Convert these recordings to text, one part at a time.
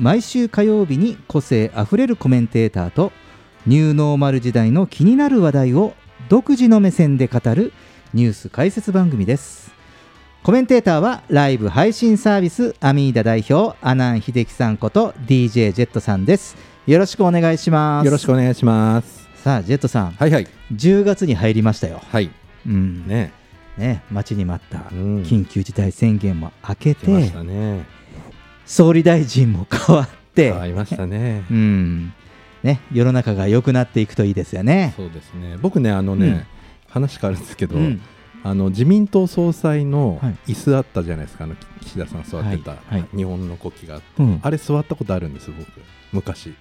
毎週火曜日に個性あふれるコメンテーターとニューノーマル時代の気になる話題を独自の目線で語るニュース解説番組ですコメンテーターはライブ配信サービスアミーダ代表阿南秀樹さんこと DJ ジェットさんですよろしくお願いしますよろしくお願いします。さあジェットさんはいはい。10月に入りましたよはい。うんねね。待ちに待ったうん緊急事態宣言も明け来ましてたね。総理大臣も変わって。ありましたね。うん。ね、世の中が良くなっていくといいですよね。そうですね。僕ね、あのね、うん。話変わるんですけど、うん。あの自民党総裁のはい。椅子あったじゃないですか、あの岸田さん座ってた、はい。はい。日本の国旗があって、うん。あれ座ったことあるんです、僕、昔。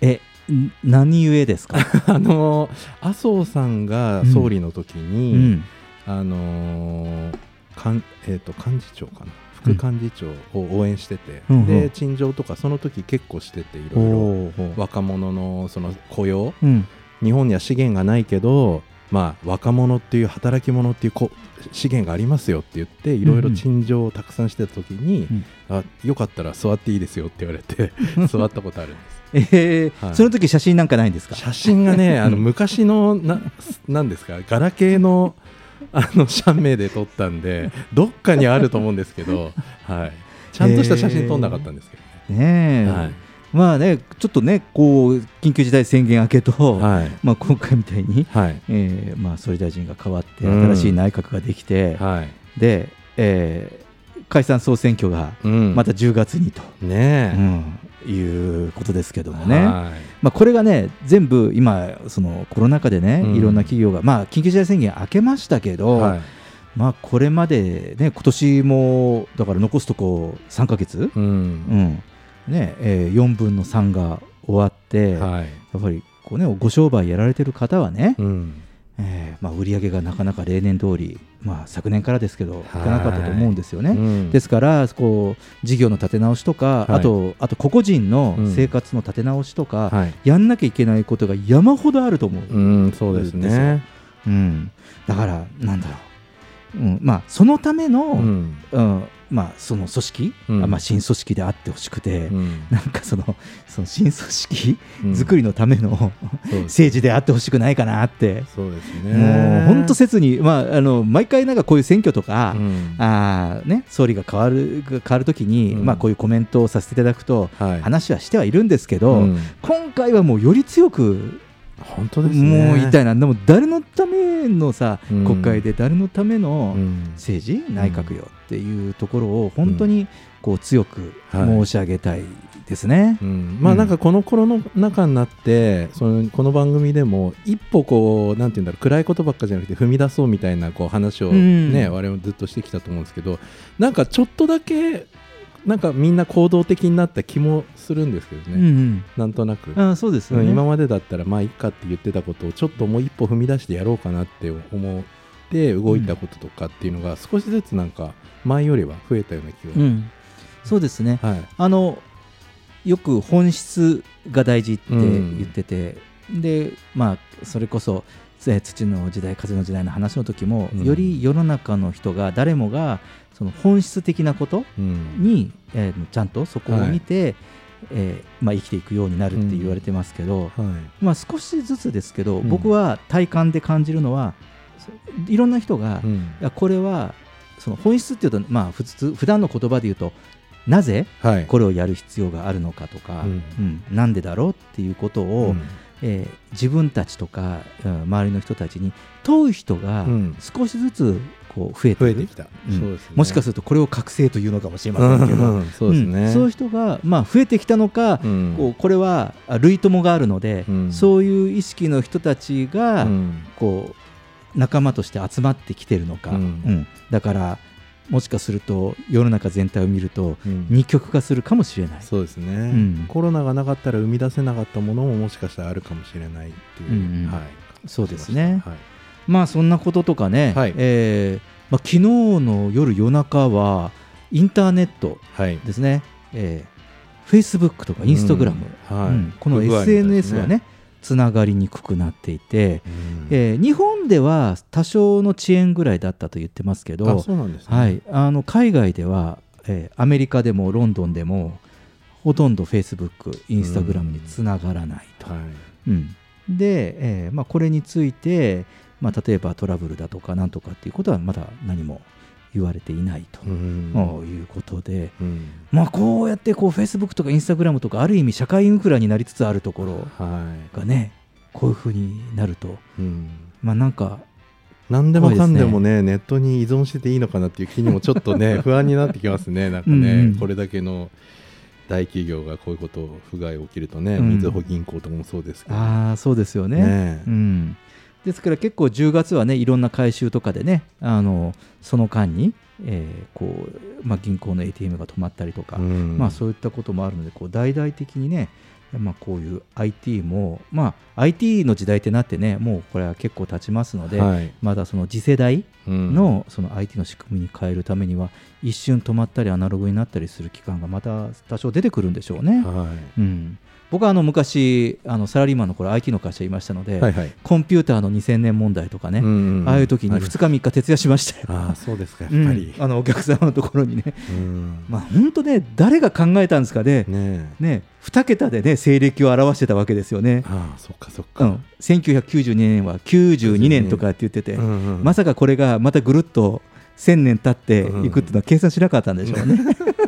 え、ん何故ですか？あの麻生さんが総理の時うに、ん、あのーかんえー、と幹事長かな副幹事長を応援してて、うん。うんで陳情とかその時結構してていろいろ若者のその雇用。うん、日本には資源がないけど、まあ、若者っていう働き者っていうこ資源がありますよって言っていろいろ陳情をたくさんしてた時に、うん。あよかったら座っていいですよって言われて 座ったことあるんです。えーはい。その時写真なんかないんですか？写真がねあの昔のななんですか？ガラケーのあの写メで撮ったんでどっかにあると思うんですけど、はい、ちゃんとした写真撮んなかったんですけどね。ねえ、はい。まあね、ちょっとね、こう緊急事態宣言明けと、はい。まあ今回みたいに、はい。えーまあ総理大臣が変わってうん。新しい内閣ができて、はい。で、えー解散総選挙がうん。また10月にと、ねえ、うん、いうことですけどもね。はい。まあ、これがね、全部今、そのコロナ禍でね、うん。いろんな企業が、まあ、緊急事態宣言明けましたけど、はい。まあ、これまでね、今年も、だから残すとこ3ヶ月、ううん。んねえー4分の3が終わって、やはい。っぱりこう、ね、ご商売やられてる方はね、うんえーまあ、売り上げがなかなか例年通り、まあ、昨年からですけど、いはい。かなかったと思うんですよね。うん。ですからこう事業の立て直しとか、はい。あとあと個々人のうん。生活の立て直しとか、はい。やんなきゃいけないことが山ほどあると思う、うんそうですね。うん、だからなんだろう、うん。まあ、そのための,、ううんんまあ、その組織、うん。あまあ、新組織であってほしくて、うん。なんかそのその新組織うん。作りのための、そうです政治であってほしくないかなって、そうですもね。う本当切に、まあ、あの毎回なんかこういう選挙とか、うん。あーね、総理が変わる変わるときに、うん。まあ、こういうコメントをさせていただくと、はい。話はしてはいるんですけど、うん。今回はもうより強く、本当ですね。もう言いたいな、でも誰のためのさ、うん。国会で誰のためのうん。政治、内閣よっていうところを本当にこう強くはい。申し上げたいですね。うん。まあなんかこのコロナ禍になってそのこの番組でも一歩こうなんていうんだろう暗いことばっかじゃなくて踏み出そうみたいなこう話をうん。ね、我々もずっとしてきたと思うんですけどなんかちょっとだけなんかみんな行動的になった気もするんですけどね、うんなんとなく、うん、あそうですよね。うん今までだったらまあいいかって言ってたことをちょっともう一歩踏み出してやろうかなって思って動いたこととかっていうのが少しずつなんか前よりは増えたような気が、うん、そうですね。はい。あのよく本質が大事って言ってて、でまあそれこそえー土の時代風の時代の話の時も、うん。より世の中の人が誰もがその本質的なことうん。に、えーちゃんとそこを見て、えーまあ、生きていくようになるって言われてますけど、はい。まあ、少しずつですけど、うん。僕は体感で感じるのはそいろんな人が、これはその本質っていうと、まあ、普通普段の言葉で言うとなぜはい。これをやる必要があるのかとか、うん。うん。なんでだろうっていうことを、うん。えー自分たちとか、うん周りの人たちに問う人がうん。少しずつこう増えてくる。増えてきた、うん。そうですね。もしかするとこれを覚醒というのかもしれませんけど、うん。そうですね、うん。そういう人が、まあ、増えてきたのか、うん。こうこれはあ類友があるので、うん。そういう意識の人たちが、うん。こう仲間として集まってきてるのか、うん。うん。だからもしかすると世の中全体を見るとうん。二極化するかもしれない。そうですね、ん。コロナがなかったら生み出せなかったものももしかしたらあるかもしれないっていう、うんうん。はい、そうですね。はい、まあそんなこととかね、はい。えーまあ、昨日の夜夜中はインターネットはい。ですね、えー、Facebook とか Instagram、うん。はい。うん。この不具合みたいですね。SNS がねつながりにくくなっていて、うん。えー日本では多少の遅延ぐらいだったと言ってますけあど、はい、あの海外では、えーアメリカでもロンドンでもほとんど Facebook、Instagram につながらないと。はい。うん。で、えーまあ、これについて、まあ、例えばトラブルだとかなんとかっていうことはまだ何も言われていないと、うん。いうことで、うん。まあ、こうやってこう Facebook とか Instagram とかある意味社会インフラになりつつあるところはい。がねこういうふうになると、うん。まあ、なんか何でもかんでも怖ねネットに依存してていいのかなっていう気にもちょっとね 不安になってきますね。なんかねうん。うんこれだけの大企業がこういうこと不具合起きるとね、うん。みずほ銀行とかもそうですけど。ああそうですよね。ね。うん、ですから結構10月はねいろんな回収とかでねあのその間に、えーこうまあ、銀行の ATM が止まったりとか、うん。まあ、そういったこともあるのでこう大々的にね、まあ、こういう IT も、まあ、IT の時代ってなってねもうこれは結構経ちますので、はい。まだその次世代うん。のその IT の仕組みに変えるためには一瞬止まったりアナログになったりする期間がまた多少出てくるんでしょうね。はい。うん、僕はあの昔あのサラリーマンの頃 IT の会社いましたので、はいはい。コンピューターの2000年問題とかね、うんああいう時に2あります。日3日徹夜しましたよ。ああそうですかやっぱり。うん、あのお客様のところにね、うん。まあ本当ね、誰が考えたんですかね、ねえ。ね2桁でね、西暦を表してたわけですよね。ああそっかそっか、うん、1992年は92年とかって言ってて、うんうん。まさかこれがまたぐるっと1000年経っていくっていうのは計算しなかったんでしょうね。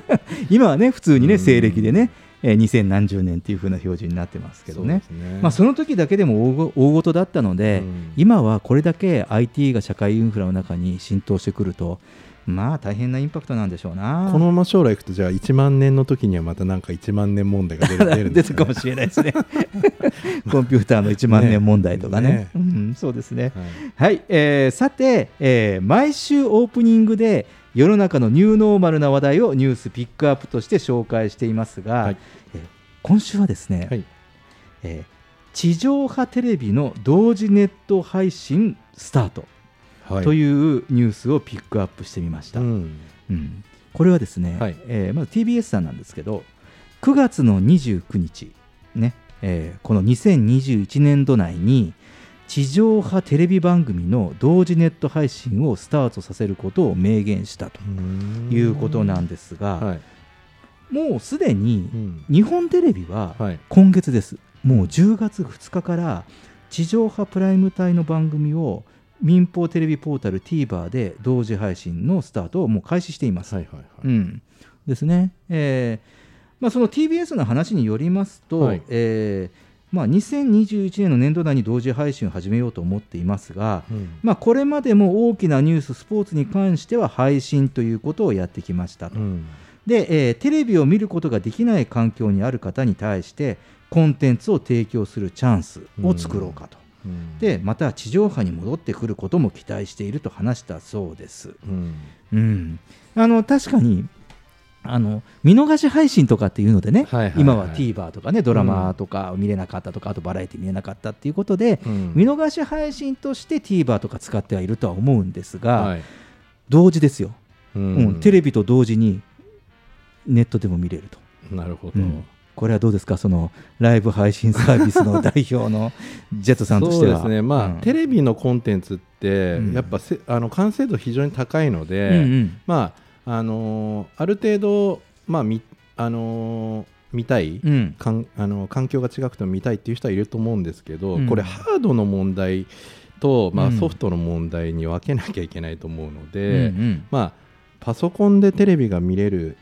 今はね、普通にね、うん西暦でね、えー2000何十年っていう風な表示になってますけどね。そねまあ、その時だけでも大ご大事だったので、うん今はこれだけ IT が社会インフラの中に浸透してくると、まあ大変なインパクトなんでしょうな。このまま将来いくとじゃあ1万年の時にはまたなんか1万年問題が出る出るんですか、ね、出るかもしれないですね。コンピューターの1万年問題とかね。ねうん、そうですね。はいはい、えーさて、えー毎週オープニングで世の中のニューノーマルな話題をニュースピックアップとして紹介していますが、はいえー今週はですね、はいえー地上波テレビの同時ネット配信スタートはいというニュースをピックアップしてみました。うん。うん。これはですね、はい。えーまず TBS さんなんですけど9月の29日、ねえーこの2021年度内に地上波テレビ番組の同時ネット配信をスタートさせることを明言したということなんですが、はい。もうすでにうん。日本テレビははい。今月です、もう10月2日から地上波プライム帯の番組を民放テレビポータル TVer で同時配信のスタートをもう開始しています。はいはいはいうん、ですね。えーまあ、その TBS の話によりますと、はいえーまあ、2021年の年度内に同時配信を始めようと思っていますが、うんまあ、これまでも大きなニュース、スポーツに関しては配信ということをやってきましたと。うんで、えーテレビを見ることができない環境にある方に対して、コンテンツを提供するチャンスを作ろうかと。うん。で、また地上波に戻ってくることも期待していると話したそうです。うん。うん、あの確かにあの見逃し配信とかっていうのでね、はいはいはい今は TVer とかねドラマとか見れなかったとか、あとバラエティ見れなかったっていうことで、うん。見逃し配信として TVer とか使ってはいるとは思うんですが、はい。同時ですよ、ううん。テレビと同時にネットでも見れると、なるほど。うんこれはどうですか？そのライブ配信サービスの代表の ジェットさんとしては。そうですね、まあうん。テレビのコンテンツって、うん。やっぱせあの完成度非常に高いので、うんうん。まああのーある程度、まあみあのー見たい、うん。かんあの環境が違くても見たいっていう人はいると思うんですけど、うん。これハードの問題と、まあ、うん。ソフトの問題に分けなきゃいけないと思うのうんで、うん。まあ、パソコンでテレビが見れる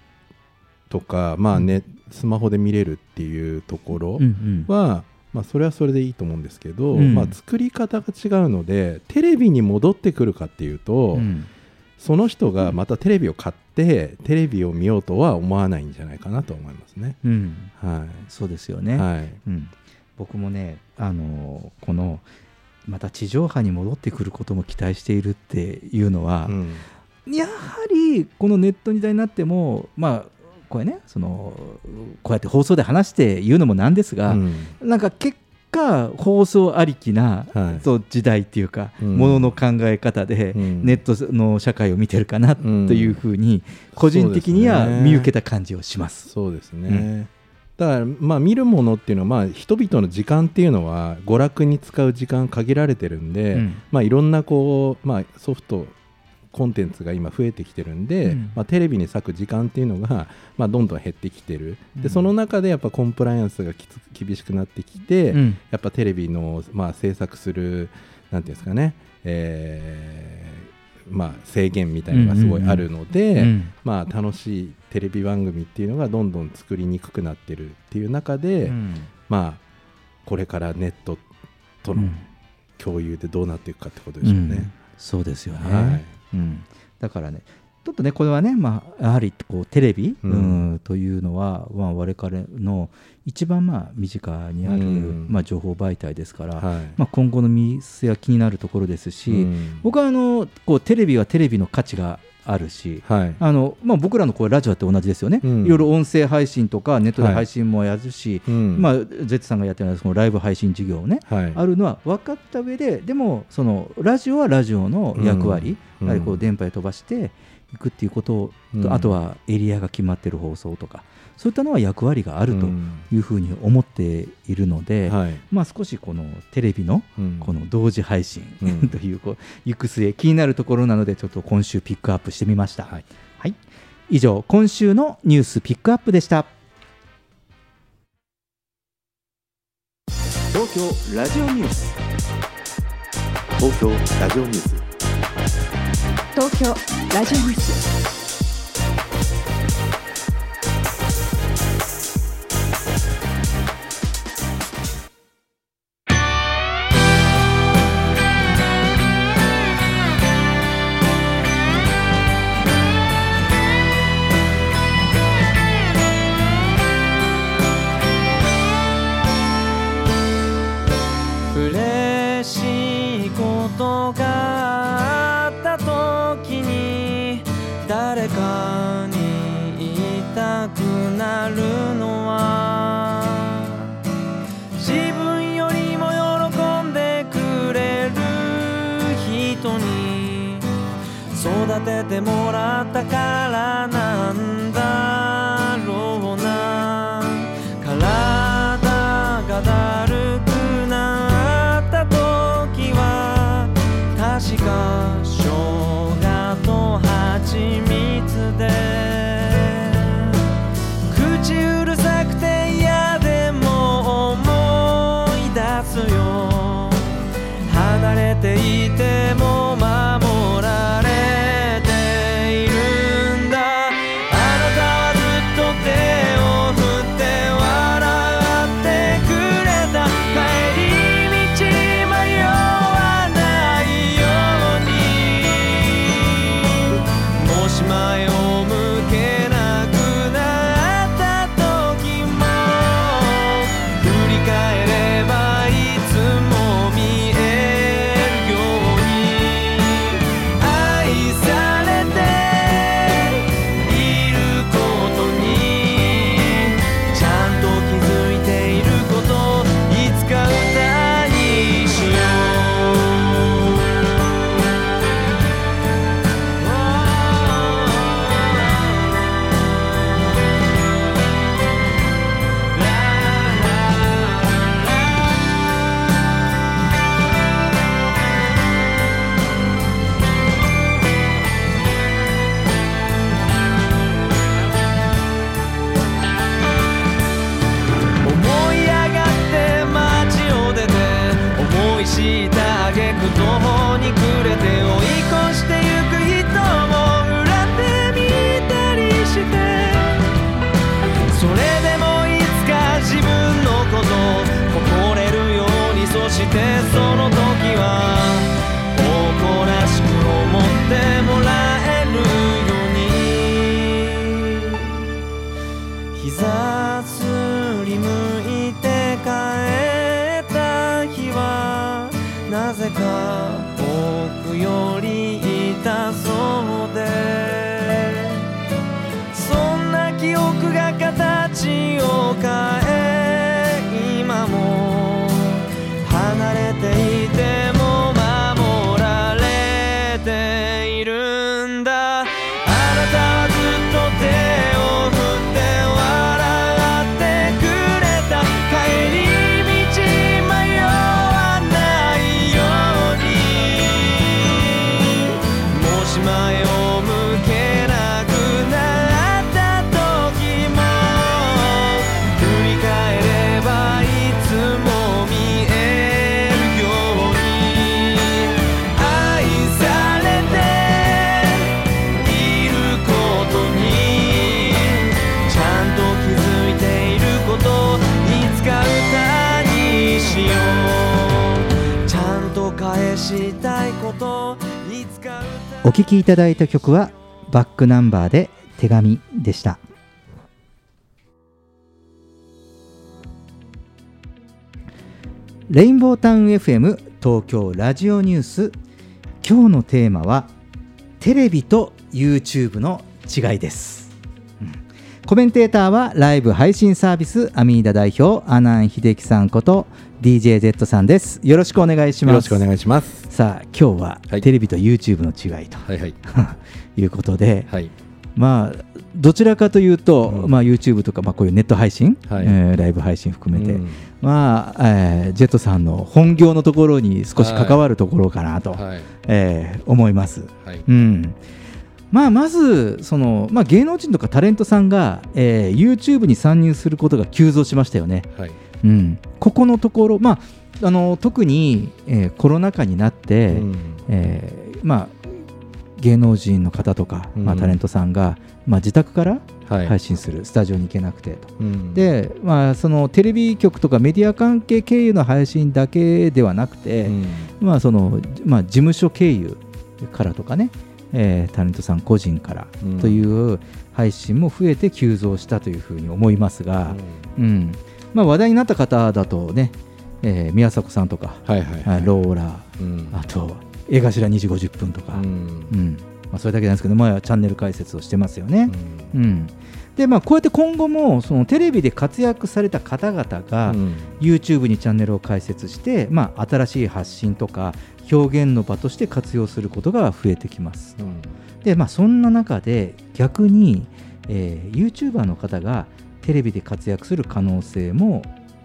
とか、まあね、スマホで見れるっていうところは、まあ、それはそれでいいと思うんですけど、うん。まあ、作り方が違うのでテレビに戻ってくるかっていうと、うん。その人がまたテレビを買ってテレビを見ようとは思わないんじゃないかなと思いますね。うん。はそうですよい、ね、はい。うん、僕もね、あのこのまた地上波に戻ってくることも期待しているっていうのはう、ん。やはりこのネット時代になっても、まあ、これねその、こうやって放送で話して言うのもなんですが、うん。なんか結果、放送ありきな、はい。そう時代っていうか、うん。ものの考え方で、うん。ネットの社会を見てるかなというふうに、個人的には見受けた感じをします。そうですね、うん。だからまあ見るものっていうのはまあ人々の時間っていうのは娯楽に使う時間限られてるんで、うん。まあいろんなこうまあソフトコンテンツが今増えてきてるんで、うん。まあ、テレビに割く時間っていうのが、まあ、どんどん減ってきてる、うん。でその中でやっぱコンプライアンスがきつ厳しくなってきて、うん。やっぱテレビの、まあ、制作するなんていうんですかね、えーまあ、制限みたいなのがすごいあるので、うんまあ、楽しいテレビ番組っていうのがどんどん作りにくくなってるっていう中で、うん。まあこれからネットとのうん。共有でどうなっていくかってことでしょうね。うん。そうですよね、はいうん、だからねちょっとねこれはね、まあ、やはりこうテレビ、うん。うんというのは、まあ、我々の一番まあ身近にある、うん。まあ、情報媒体ですから、はい。まあ、今後の見据えは気になるところですし、うん。僕はあのこうテレビはテレビの価値があるし、はい。あのまあ、僕らのこうラジオって同じですよね、うん。いろいろ音声配信とかネットで配信もやるし、うん。まあ、ゼッツさんがやってるそのライブ配信事業をね、はい。あるのは分かった上ででもそのラジオはラジオの役割、うん。やはりこう電波へ飛ばしていくっていうことと、うん。あとはエリアが決まってる放送とかそういったのは役割があるとうん。いうふうに思っているので、はい。まあ、少しこのテレビのうん。この同時配信うん。というこう行く末気になるところなのでちょっと今週ピックアップしてみました、はい。はい、以上今週のニュースピックアップでした。東京ラジオニュース。東京ラジオニュース。東京ラジオニュースてもらったかお聴きいただいた曲はバックナンバーで手紙でした。レインボータウン FM 東京ラジオニュース。今日のテーマはテレビと YouTube の違いです、うん。コメンテーターはライブ配信サービスアミーダ代表阿南秀樹さんこと DJZ さんです。よろしくお願いします。よろしくお願いします。さあ今日ははい。テレビと YouTube の違いと、はいはい。いうことで、はい。まあどちらかというと、うん。まあ、YouTube とか、まあ、こういうネット配信、はい。えーライブ配信含めて、うん。まあえージェットさんの本業のところに少し関わるところかなと、はい。えー思います。はい。うん。まあ、まずその、まあ、芸能人とかタレントさんが、えー YouTube に参入することが急増しましたよね。はいうん、ここのところ、まあ、あの特に、えーコロナ禍になって、うん。えーまあ、芸能人の方とか、まあ、うんタレントさんが、まあ、自宅からはい。配信する、スタジオに行けなくてと。うん。で、まあ、そのテレビ局とかメディア関係経由の配信だけではなくて、うん。まあそのまあ、事務所経由からとかね、えータレントさん個人からうん。という配信も増えて急増したというふうに思いますが、うんまあ、話題になった方だとね、えー宮迫さんとか、はいはいはい。あローラうん。あと江頭2時50分とか、うん。うん。まあ、それだけなんですけど、まあ、チャンネル解説をしてますよね。うん。でまあ、こうやって今後もそのテレビで活躍された方々が、うん。YouTube にチャンネルを開設して、まあ、新しい発信とか表現の場として活用することが増えてきます。うん。で、まあ、そんな中で逆に、えー、YouTuber の方がテレビで活躍する可能性も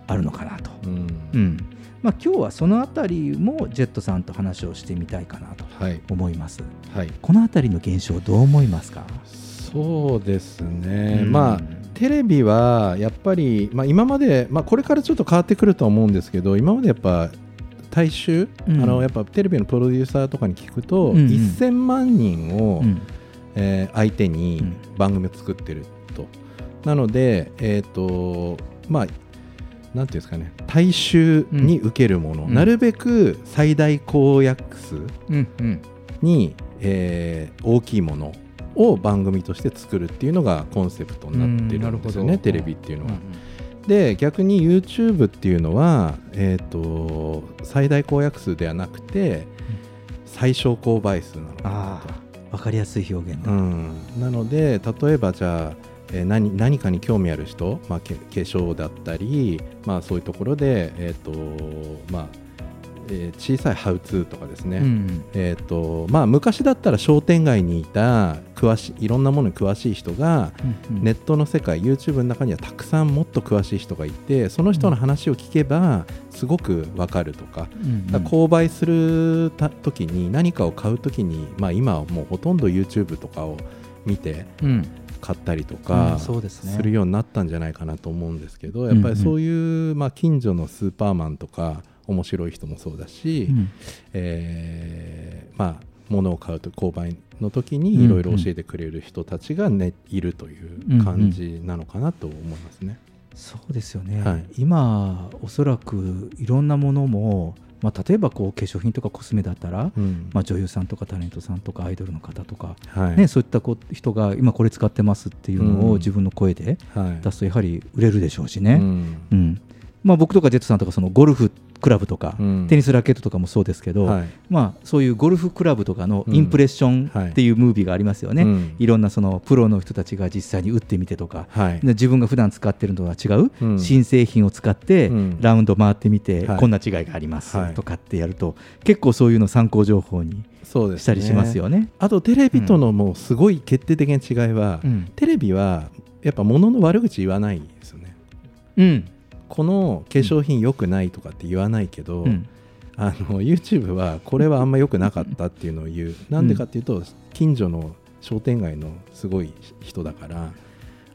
あるのかなと。うん。うん。まあ、今日はそのあたりもジェットさんと話をしてみたいかなとはい。思います。はい。このあたりの現象どう思いますか、そうですね、うん。まあテレビはやっぱり、まあ、今まで、まあ、これからちょっと変わってくるとは思うんですけど今までやっぱ大衆、うん。あのやっぱテレビのプロデューサーとかに聞くと、うん。うん1000万人を、うん。えー相手うにん。番組を作ってると、なのでえっ、とまあなんていうんですかね大衆に受けるもの、うん。なるべく最大公約数うんうん。に、えー大きいものを番組として作るっていうのがコンセプトになってるんですよね、テレビっていうのは。で逆に YouTube っていうのは、えー、と最大公約数ではなくて最小公倍数なのかなああ分かりやすい表現と、だ。うん、なので例えばじゃあ、えー何何かに興味ある人、まあ、け化粧だったり、まあ、そういうところで、えーとまあえー小さいハウツーとかですね、うんえーとまあ、昔だったら商店街にいた詳しいいろんなものに詳しい人がうんうん。ネットの世界 YouTube の中にはたくさんもっと詳しい人がいてその人の話を聞けばすごくわかるとか,、うんうん。購買するた時に何かを買う時に、まあ、今はもうほとんど YouTube とかを見てうん買ったりとうかするようになったんじゃないかなと思うんですけどやっぱりそういう、まあ、近所のスーパーマンとか面白い人もそうだし、うん。えーまあ物を買うと購買の時にいろいろ教えてくれる人たちが、ねいるという感じなのかなと思いますね。そうですよね、はい今おそらくいろんなものも、まあ、例えばこう化粧品とかコスメだったら、うん。まあ、女優さんとかタレントさんとかアイドルの方とか、はい。ね、そういったこう人が今これ使ってますっていうのうん。を自分の声ではい。出すとやはり売れるでしょうしね、うん。うんまあ、僕とかジェットさんとかそのゴルフクラブとか、うん。テニスラケットとかもそうですけど、はい。まあ、そういうゴルフクラブとかのインプレッションっていうムービーがありますよね、うん。いろんなそのプロの人たちが実際に打ってみてとか、はい。で自分が普段使ってるのとは違う、うん。新製品を使ってうん。ラウンド回ってみて、はい。こんな違いがありますはい。とかってやると、結構そういうの参考情報にしたりしますよね。あとテレビとのもうすごい決定的な違いは、うん。テレビはやっぱ物の悪口言わないですよね。うんこの化粧品良くないとかって言わないけど、うん。あの YouTube はこれはあんま良くなかったっていうのを言う。なんでかっていうと近所の商店街のすごい人だから。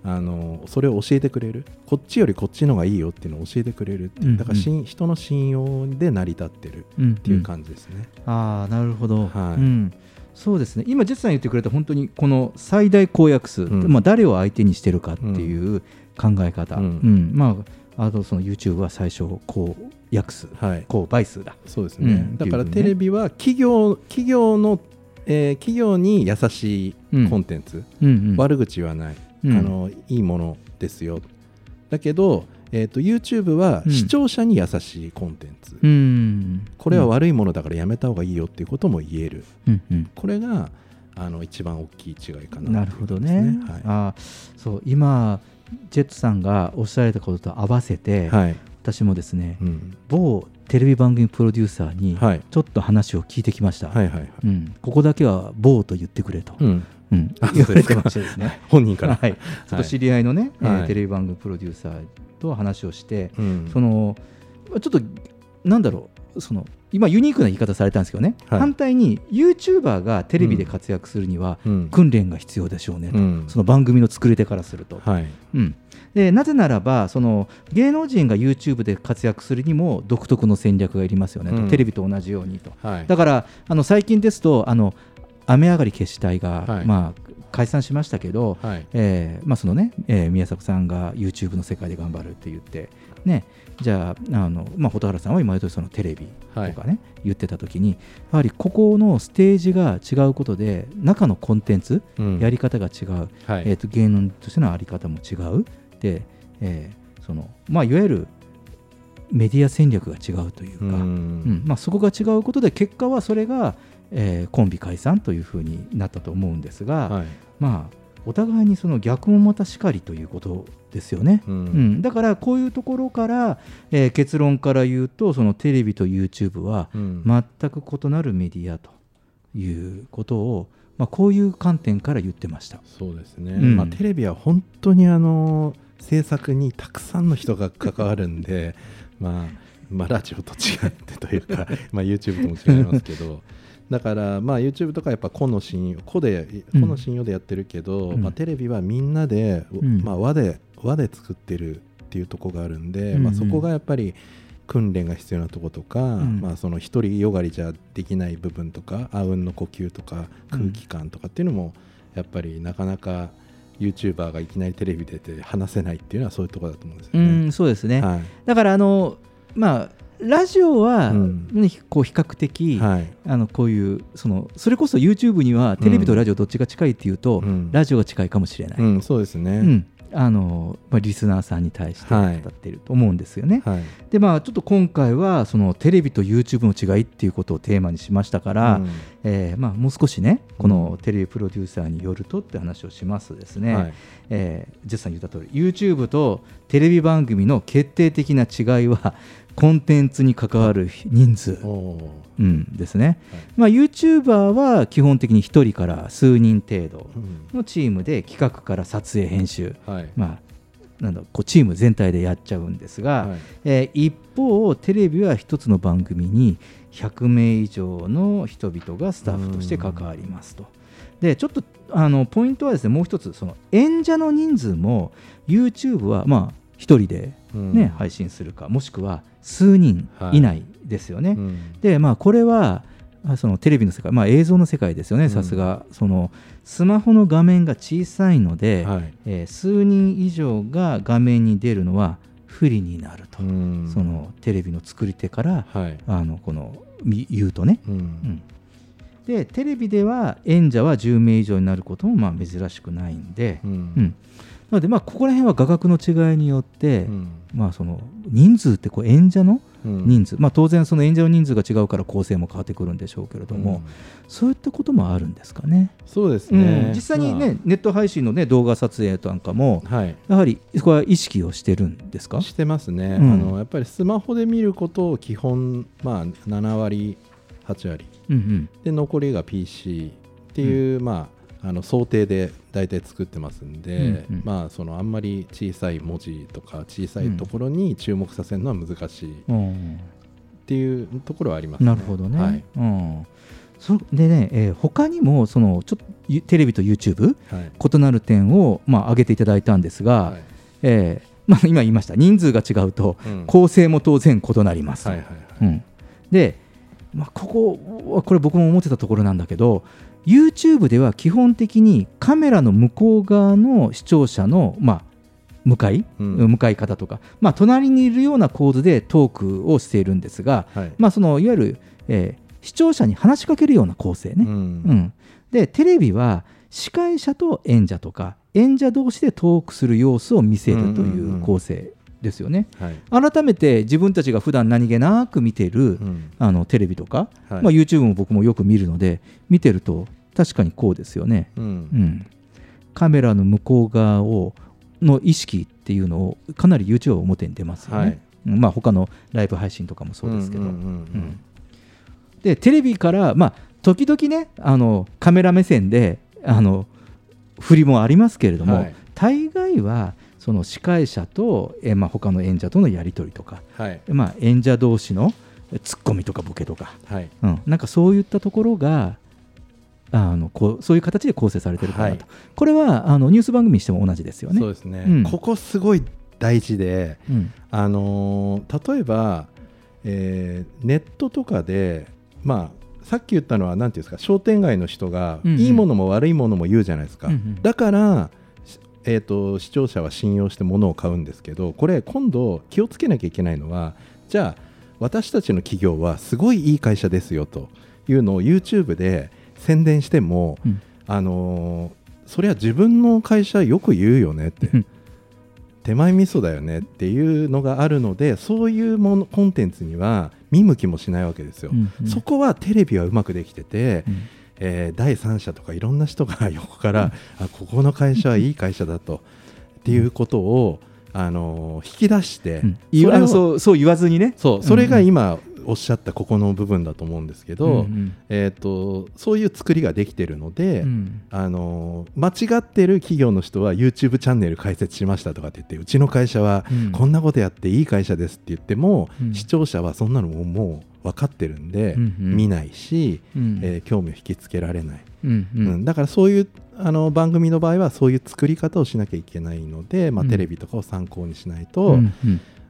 あのそれを教えてくれる。こっちよりこっちのがいいよっていうのを教えてくれるっていう、うんうん。だからしん人の信用で成り立ってるうんっていう感じですね。ああなるほど、はい。うん、そうですね。今ジェッツさん言ってくれた本当にこの最大公約数、うん。まあ、誰を相手にしてるかっていう考え方、ううんん。まあ、あとその YouTube は最初公約数、はい。公倍数だ。そうですね、うん。だからテレビは企業企業の、えー企業に優しいコンテンツ、うんうん。悪口言わない、うん。あのいいものですよ。だけど、えー、と YouTube はうん。視聴者に優しいコンテンツ、うん。これは悪いものだからやめた方がいいよっていうことも言える。うんうん。これがあの一番大きい違いかな。なるほどね。ことですね。あーそう今ジェットさんがおっしゃられたことと合わせて、はい、はい私もですね、うん。某テレビ番組プロデューサーにはい。ちょっと話を聞いてきました、はいはいはい。うん、ここだけは某と言ってくれと、うん。うん。あ言われてましたですね。本人から。はい、ちょっと知り合いのね、えーはいテレビ番組プロデューサーと話をして、うん。そのちょっとなんだろうその今ユニークな言い方されたんですけどね、はい。反対に YouTuber がテレビで活躍するにはうん。訓練が必要でしょうねと、うん。その番組の作り手からすると。はい。うん。でなぜならばその芸能人が YouTube で活躍するにも独特の戦略がいりますよねと、うん。テレビと同じようにと。はい。だからあの最近ですとあの雨上がり決死隊が、はい。まあ、解散しましたけど、はい。えーまあそのねえー宮迫さんが YouTube の世界で頑張るって言って、ね、じゃああの、まあ、蛍原さんは今までそのテレビとかね、言ってた時にやはりここのステージが違うことで中のコンテンツ、うん。やり方が違う、はい。えー、と芸能としてのあり方も違う。で、えーそのまあ、いわゆるメディア戦略が違うというか、うん。うん。まあ、そこが違うことで結果はそれが、えーコンビ解散というふうになったと思うんですが、はい。まあ、お互いにその逆もまたしかりということですよね。ううん。ん、だからこういうところから、えー結論から言うとそのテレビと YouTube はうん。全く異なるメディアということを、まあ、こういう観点から言ってました。そうですね、うん。まあ、テレビは本当にあの制作にたくさんの人が関わるんで、まあ、まあラジオと違ってというか、まあ、YouTube とも違いますけどだから、まあ、YouTube とかやっぱ個の信用個でうん。個の信用でやってるけど、うん。まあ、テレビはみんなで、ん。まあ、輪で輪で作ってるっていうところがあるんで、うんまあ、そこがやっぱり訓練が必要なとことか、ん。まあ、その一人よがりじゃできない部分とかあうんの呼吸とか空気感とかっていうのもやっぱりなかなか YouTuber がいきなりテレビ出て話せないっていうのはそういうところだと思うんですうよね。ん、そうですね、はい。だからあの、まあ、ラジオは、うん。ねこう比較的、はい。あのこういうそのそれこそ YouTube にはテレビとラジオどっちが近いっていうと、うん。ラジオが近いかもしれない、うん、そうですね。うん。あのまあ、リスナーさんに対して語はい。っていると思うんですよね。はい。でまあちょっと今回はそのテレビと YouTube の違いっていうことをテーマにしましたから、うん。えーまあ、もう少しねこのテレビプロデューサーによるとって話をしますとですね、はい。えージェスさん言った通り YouTube とテレビ番組の決定的な違いはコンテンツに関わる人数、うん、ですね、まあ、YouTuber は基本的に1人から数人程度うん。のチームで企画から撮影編集、はい。まあ、なんだこうチーム全体でやっちゃうんですが、はい。えー一方テレビは一つの番組に100名以上の人々がスタッフとして関わりますと。でちょっとあのポイントはですねもう一つその演者の人数も YouTube はまあ1人で、うんね配信するかもしくは数人以内ですよね。うん。でまあこれはあそのテレビの世界、まあ、映像の世界ですよねん。さすが、そのスマホの画面が小さいので、はい。えー数人以上が画面に出るのは不利になると、うん。そのテレビの作り手からはい。あのこのみ言うとね、うん。うん。でテレビでは演者は10名以上になることもまあ珍しくないんで、うん。うんなのでまあここら辺は画角の違いによって、うん。まあ、その人数ってこう演者のうん。人数、まあ、当然その演者の人数が違うから構成も変わってくるんでしょうけれども、そういったこともあるんですかね。そうですうねん、実際にね、ネット配信の、ね、動画撮影なんかも、まあはい。やはりこれは意識をしてるんですか？してますね、うん。あのやっぱりスマホで見ることを基本、まあ、7割8割。うんうん。で残りが PC っていう、まああの想定で大体作ってますんで、うんうん。まあそのあんまり小さい文字とか小さいところに注目させるのは難しい。っうん。ていうところはありますね。なるほどね。はい。うん。そでね、えー他にもそのちょっとゆテレビと YouTube はい。異なる点を、まあ、挙げていただいたんですが、はい。えーまあ、今言いました。人数が違うとうん。構成も当然異なります。はいはい。うん、で、まあ、ここはこれ僕も思ってたところなんだけど YouTube では基本的にカメラの向こう側の視聴者の、まあ、向かい、うん。向かい方とか、まあ、隣にいるような構図でトークをしているんですが、はい。まあ、そのいわゆる、えー視聴者に話しかけるような構成ね。うん。うん。でテレビは司会者と演者とか演者同士でトークする様子を見せるという構成ですよね。はい改めて自分たちが普段何気なく見てる、うん。あのテレビとか、はい。まあ、YouTube も僕もよく見るので見てると確かにこうですよね、ううん。ん、カメラの向こう側をの意識っていうのをかなり YouTube は表に出ますよね、はい。うん。まあ他のライブ配信とかもそうですけど、でテレビから、まあ、時々ねあのカメラ目線であの振りもありますけれども、はい。大概はその司会者と、えまあ、他の演者とのやり取りとか、はい。まあ、演者同士のツッコミとかボケとか、はい。うん、なんかそういったところがあのこうそういう形で構成されてるかなと、はい。これはあのニュース番組にしても同じですよね。そうですね、うん。ここすごい大事で、うん。あのー例えば、えーネットとかで、まあ、さっき言ったのは何ていうんですか商店街の人が、うんうん。いいものも悪いものも言うじゃないですか、うんうん。だから、しえー、と視聴者は信用して物を買うんですけどこれ今度気をつけなきゃいけないのはじゃあ私たちの企業はすごいいい会社ですよというのを YouTube で宣伝しても、うん。あのーそれは自分の会社よく言うよねって。うん。手前味噌だよねっていうのがあるのでそういうものコンテンツには見向きもしないわけですよ、うんうん。そこはテレビはうまくできてて、うん。えー第三者とかいろんな人が横から、あここの会社はいい会社だと。っていうことを、あのー引き出して、うん。言わそれをそうそう言わずにね。そうそれが今おっしゃったここの部分だと思うんですけど、うんうん。えー、とそういう作りができてるので、うん。あのー間違ってる企業の人は YouTube チャンネル開設しましたとかって言ってうちの会社はうん。こんなことやっていい会社ですって言っても、うん。視聴者はそんなのももう分かってるんで、うんうん。見ないし、うん。えー興味を引きつけられない、うんうん。うん。だからそういうあの番組の場合はそういう作り方をしなきゃいけないので、まあ、うん。テレビとかを参考にしないと、ううん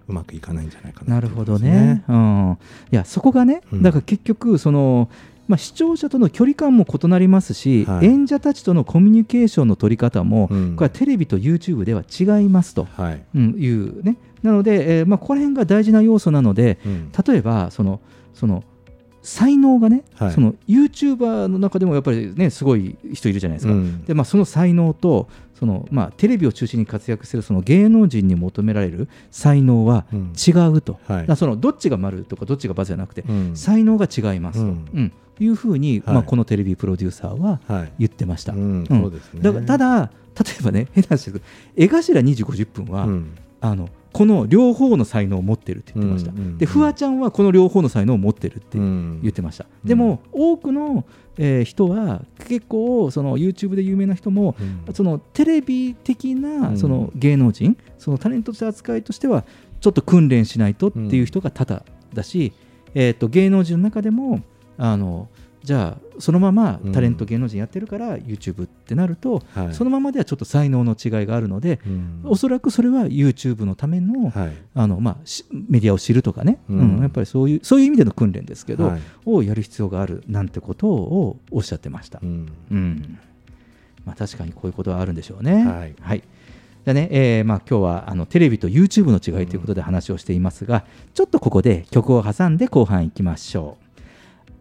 うんまくいかないんじゃないかななるほどね。うん、いやそこがね、うん。だから結局その、まあ、視聴者との距離感も異なりますし、はい。演者たちとのコミュニケーションの取り方も、うん。これはテレビと YouTube では違いますと、はい。うんいうね。なので、えーまあ、ここら辺が大事な要素なので、うん。例えばそのその才能がね、はい。その YouTuber の中でもやっぱりねすごい人いるじゃないですか。うん。でまあ、その才能とその、まあ、テレビを中心に活躍するその芸能人に求められる才能はうん。違うと、はい。だからそのどっちが丸とかどっちが×じゃなくて、うん。才能が違いますと、ううん。んいうふうに、はい。まあ、このテレビプロデューサーははい。言ってました。ただ例えばね変な話ですけど江頭2時50分は、うん。あのこの両方の才能を持ってるって言ってました、うんうんうんでフワちゃんはこの両方の才能を持ってるってうん。言ってました、でも多くの、えー人は結構その YouTube で有名な人も、うん。そのテレビ的うなん。その芸能人、そのタレントとして扱いとしてはちょっと訓練しないとっていう人が多々だし、えー、と芸能人の中でもあのじゃあそのままうんタレント芸能人やってるから YouTube ってなると、はい。そのままではちょっと才能の違いがあるので、うん。おそらくそれは YouTube のための,、はい。あのまあ、しメディアを知るとかね、ううん。んやっぱりそういうそういう意味での訓練ですけど、はい。をやる必要があるなんてことをおっしゃってました。うん。うん。まあ、確かにこういうことはあるんでしょうね。はい。じゃあねえーまあ、今日はあのテレビと YouTube の違いということで話をしていますが、ちょっとここで曲を挟んで後半いきましょう。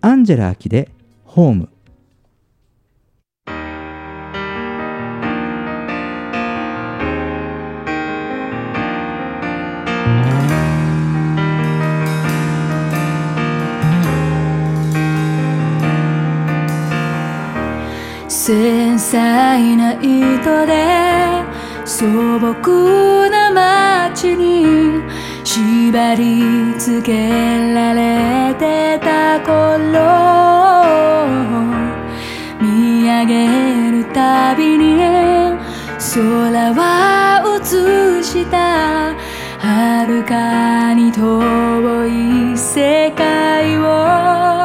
アンジェラ・アキで「ホーム」繊細な糸で素朴な街に縛り付けられてた頃見上げるたびに空は映した遥かに遠い世界を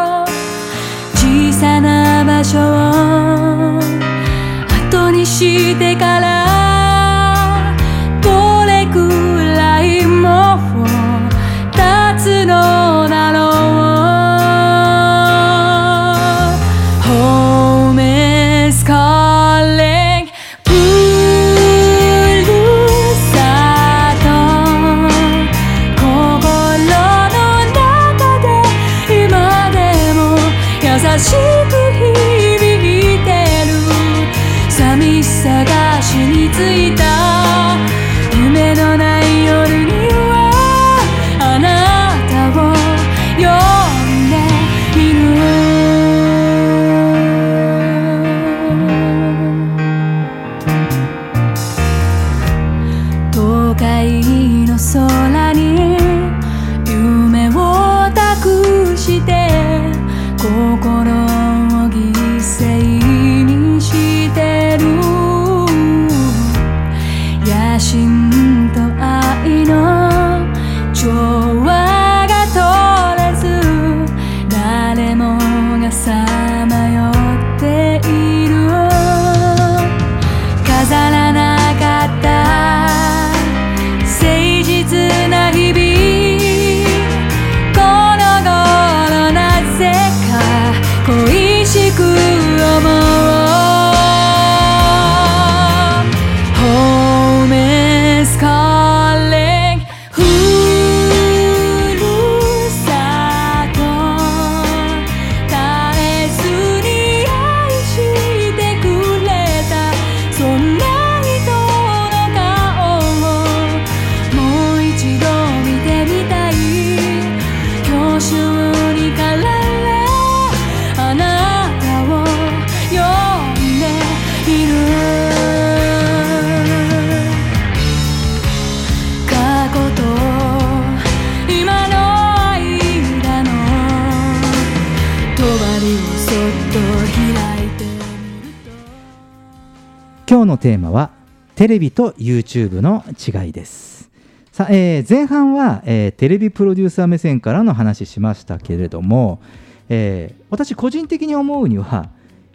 テレビと YouTube の違いです。さあ、えー前半は、えーテレビプロデューサー目線からの話しましたけれども、えー私個人的に思うには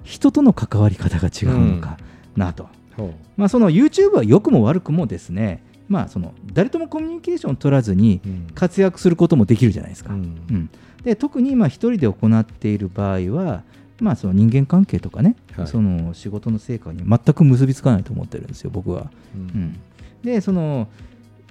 人との関わり方が違うのかなと、ほう。まあ、その YouTube は良くも悪くもですね、まあ、その誰ともコミュニケーションを取らずにうん。活躍することもできるじゃないですか。うん。うん。で特にまあ一人で行っている場合は、まあ、その人間関係とかね、はい。その仕事の成果に全く結びつかないと思ってるんですよ、僕は。うん。うん。でその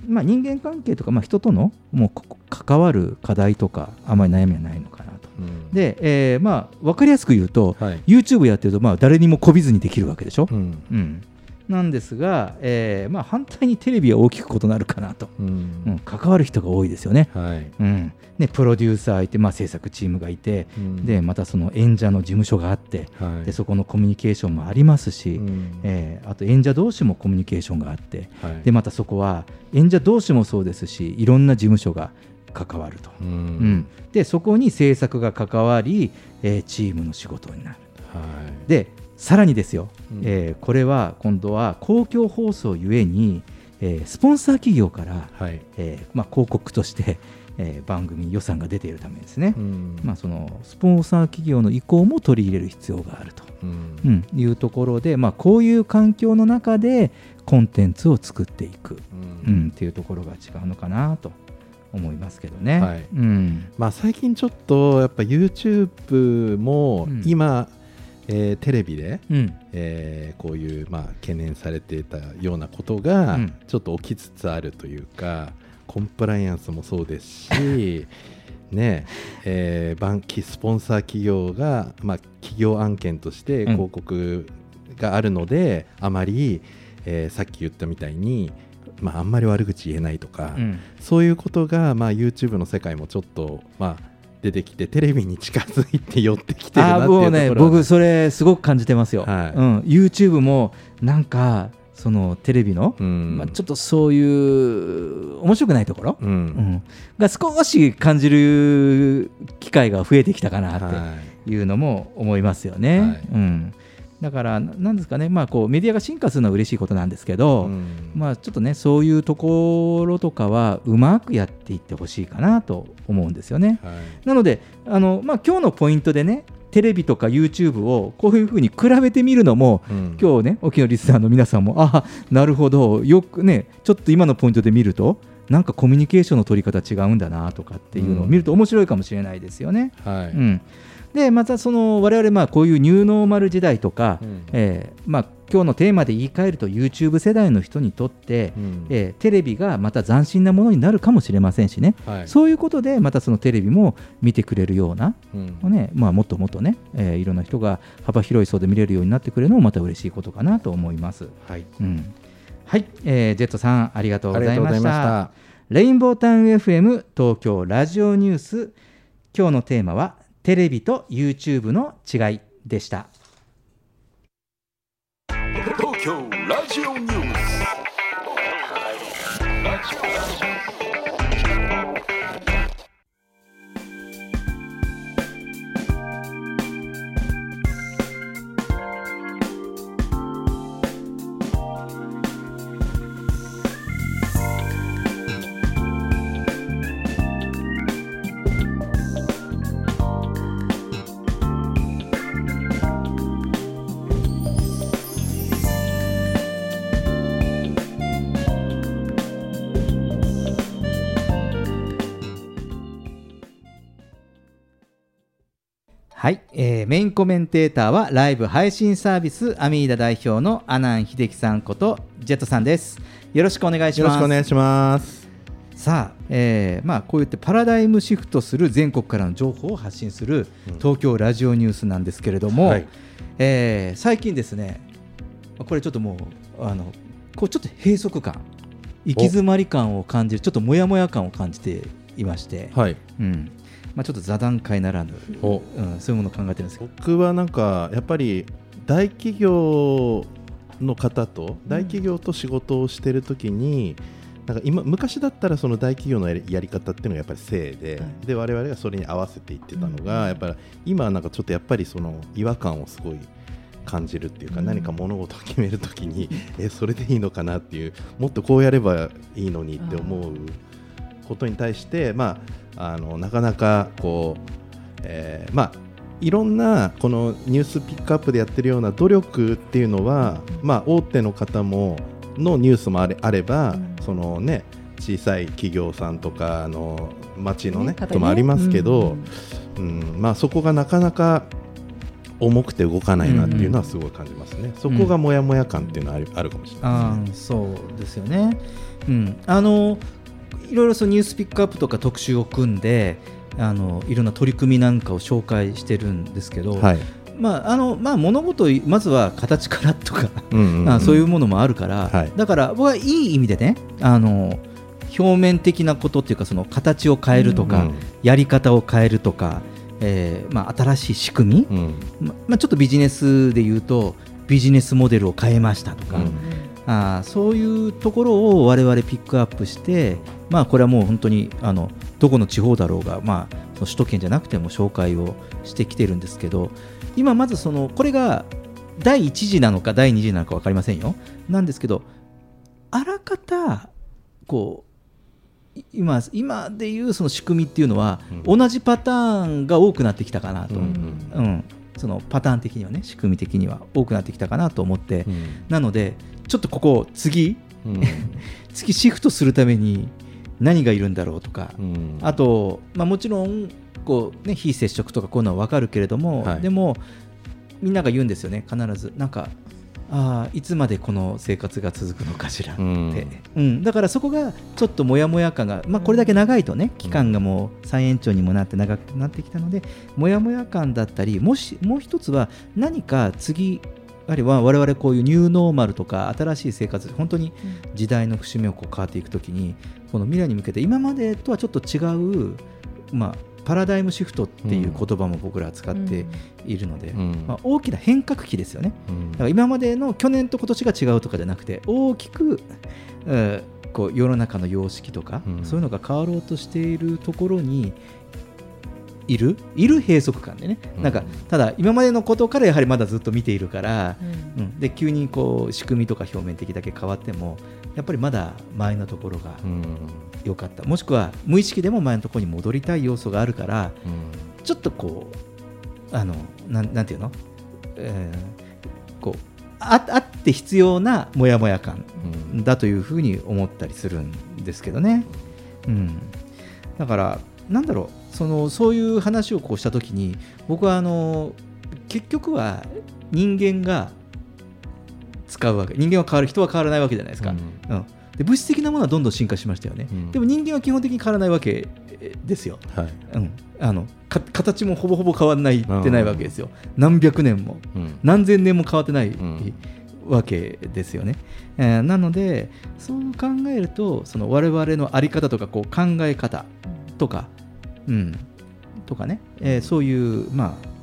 まあ、人間関係とか、まあ、人とのもうこ関わる課題とかあまり悩みはないのかなと。うん。で、えーまあ、分かりやすく言うと、はい。YouTube やってると、まあ、誰にもこびずにできるわけでしょ？うん。うんなんですが、えーまあ、反対にテレビは大きく異なるかなと、うん。うん、関わる人が多いですよね。はい。うん。ね、プロデューサーいて、まあ、制作チームがいて、うん。でまたその演者の事務所があって、はい。でそこのコミュニケーションもありますし、うん。えーあと演者同士もコミュニケーションがあって、はい。でまたそこは演者同士もそうですしいろんな事務所が関わると、ううんん。でそこに制作が関わり、えーチームの仕事になる。はい。でさらにですよ、うん。えーこれは今度は公共放送ゆえに、えースポンサー企業から、はい。えーまあ、広告として、えー番組に予算が出ているためですね、うん。まあ、そのスポンサー企業の意向も取り入れる必要があると、うん。うん、いうところで、まあ、こういう環境の中でコンテンツを作っていく、ううんん、っていうところが違うのかなと思いますけどね。はい。うん。まあ、最近ちょっとやっぱ YouTube もうん。今、えーテレビで、うん。えーこういう、まあ、懸念されていたようなことがうん。ちょっと起きつつあるというか、コンプライアンスもそうですし ねえー、バンキスポンサー企業が、まあ、企業案件としてうん。広告があるので、あまり、えーさっき言ったみたいに、まあ、あんまり悪口言えないとか、うん。そういうことが、まあ、YouTube の世界もちょっと、まあ、出てきてテレビに近づいて寄ってきてるなっていうところね。は僕それすごく感じてますよ、はい。うん、YouTube もなんかそのテレビの、うん。まあ、ちょっとそういう面白くないところ、うん。うん。が少し感じる機会が増えてきたかなっはていうのも思いますよね。はい。うん、だからななんですかね、まあ、こうメディアが進化するのは嬉しいことなんですけいど、うん。まあ、ちょっとねそういうところとかはうまくやっていってほしいかなと思うんですよね。はい。なのであの、まあ、今日のポイントでねテレビとか YouTube をこういうふうに比べてみるのもうん。今日ね沖のリスナーの皆さんもああなるほど。よくねちょっと今のポイントで見るとなんかコミュニケーションの取り方違うんだなとかっていうのを見ると面白いかもしれないですよね。はい。うん、でまたその我々まあこういうニューノーマル時代とか、うん。えーまあ、今日のテーマで言い換えると YouTube 世代の人にとって、うん。えーテレビがまた斬新なものになるかもしれませんしね、はい。そういうことでまたそのテレビも見てくれるような、うん。ねまあ、もっともっとね、えーいろんな人が幅広い層で見れるようになってくれるのもまた嬉しいことかなと思います。はい。うん。はい、えージェットさんありがとうございました。レインボータウン FM 東京ラジオニュース。今日のテーマはテレビと YouTube の違いでした。東京ラジオニュースはい、えーメインコメンテーターはライブ配信サービスアミーダ代表の阿南秀樹さんことジェットさんです。よろしくお願いしよろます。しくお願いします。さあ、えーまあ、こう言ってパラダイムシフトする全国からの情報を発信する東京ラジオニュースなんですけれども、はい。えー最近ですねこれちょっともうあのこうちょっと閉塞感行き詰まり感を感じるちょっとモヤモヤ感を感じていまして、はい。うんまあ、ちょっと座談会ならぬ、お。うん、そういうものを考えてるんですけど。僕はなんかやっぱり大企業の方と大企業と仕事をしてるときに、なんか今昔だったらその大企業のやり方っていうのがやっぱり正で、はい。で我々がそれに合わせていってたのが、やっぱり今はなんかちょっとやっぱりその違和感をすごい感じるっていうか、うん。何か物事を決めるときに えそれでいいのかなっていうもっとこうやればいいのにって思うことに対して、まあ、あのなかなかこう、えーまあいろんなこのニュースピックアップでやってるような努力っていうのは、まあ、大手の方ものニュースもあれあれば、そのね小さい企業さんとかあの町のねねこともありますけど、うん。まあ、そこがなかなか重くて動かないなっていうのはすごい感じますね、そこがモヤモヤ感っていうのはあるあるかもしれないあーそうですよね、うん、あのいろいろそのニュースピックアップとか特集を組んであのいろんな取り組みなんかを紹介してるんですけど、はい。まああのまあ、物事をまずは形からとか、うんうんうん。あそういうものもあるから、はい。だから僕はいい意味でねあの表面的なことっていうかその形を変えるとか、うん。やり方を変えるとか、えーまあ、新しい仕組み、うん。ままあ、ちょっとビジネスで言うとビジネスモデルを変えましたとか、うんあーそういうところを我々ピックアップして、まあ、これはもう本当にあのどこの地方だろうが、まあ、その首都圏じゃなくても紹介をしてきてるんですけど今まずそのこれが第1次なのか第2次なのか分かりませんよ。なんですけどあらかたこうい今今でいうその仕組みっていうのは、同じパターンが多くなってきたかなと、ううん。ん。そのパターン的にはね仕組み的には多くなってきたかなと思って、うん。なのでちょっとここ次うん。次シフトするために何がいるんだろうとか、うん。あと、まあ、もちろんこう、ね、非接触とかこういうのは分かるけれども、はい。でもみんなが言うんですよね必ず。なんかあーいつまでこの生活が続くのかしらって、ううん。んだからそこがちょっとモヤモヤ感が、まあ、これだけ長いとね期間がもう再延長にもなって長くなってきたのでモヤモヤ感だったりもしもう一つは何か次やはりわ我々こういうニューノーマルとか新しい生活本当に時代の節目をこう変わっていくときにこの未来に向けて今までとはちょっと違う、まあ、パラダイムシフトっていう言葉も僕らは使っているので、うん。まあ、大きな変革期ですよね。うん。だから今までの去年と今年が違うとかじゃなくて大きく、えーこう世の中の様式とか、うん。そういうのが変わろうとしているところにいる？いる閉塞感でね、なんかただ今までのことからやはりまだずっと見ているから、うん。で急にこう仕組みとか表面的だけ変わってもやっぱりまだ前のところがうん。良かった、もしくは無意識でも前のところに戻りたい要素があるからうん。ちょっとこうあのなんなんていうの、えーこうああって必要なモヤモヤ感うん。だというふうに思ったりするんですけどね。うん、だからなんだろうそのそういう話をこうした時に僕はあの結局は人間が使うわけ人間は変わる人は変わらないわけじゃないですか。うん。で物質的なものはどんどん進化しましたよね、うん。でも人間は基本的に変わらないわけですよ。はい。うん、あのか形もほぼほぼ変わらないってないわけですよ、何百年もうん。何千年も変わってない、ん。わけですよね、えーなのでそう考えるとその我々の在り方とかこう考え方とか、うん、とかね、えーそういうまあ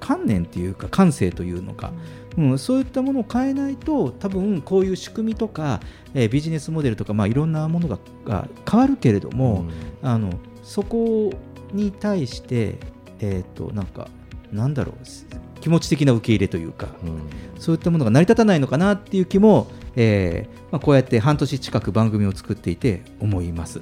観念っていうか感性というのか、うん、そういったものを変えないと多分こういう仕組みとか、えービジネスモデルとか、まあ、いろんなものがが変わるけれども、あのそこに対して、えー、となんかなんだろうす気持ち的な受け入れというか、そういったものが成り立たないのかなっていう気も、えーまあ、こうやって半年近く番組を作っていて思います。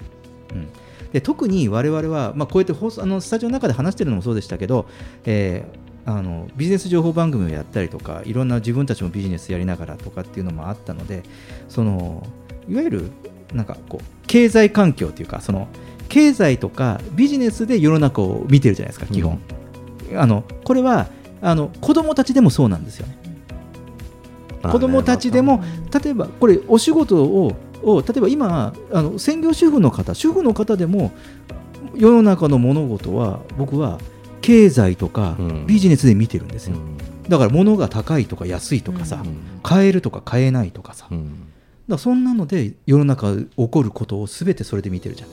うん、で特に我々は、まあ、こうやって放送あのスタジオの中で話してるのもそうでしたけど、えーあのビジネス情報番組をやったりとかいろんな自分たちもビジネスやりながらとかっていうのもあったのでそのいわゆるなんかこう経済環境というかその経済とかビジネスで世の中を見てるじゃないですか基本、あのこれはあの子供たちでもそうなんですよね。子供たちでも例えばこれお仕事をを例えば今あの専業主婦の方主婦の方でも世の中の物事は僕は経済とかビジネスで見てるんですよ、だから物が高いとか安いとかさ、買えるとか買えないとかさ、だからそんなので世の中起こることを全てそれで見てるじゃん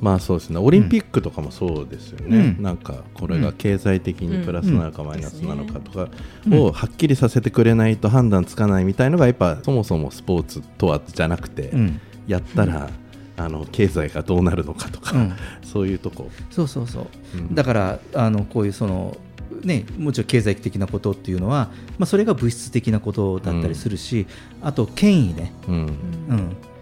まあそうですね。オリンピックとかもそうですよね、うん。なんかこれが経済的にプラスなのかマイナスなのかとかうん。をはっきりさせてくれないと判断つかないみたいのがやっぱそもそもスポーツとはじゃなくて、うん。やったら、あの経済がどうなるのかとか、うん。そういうとこ。そうそうそう、うん。だからあのこういうそのねもちろん経済的なことっていうのは、まあ、それが物質的なことだったりするし、あと権威ね、うん。うん。け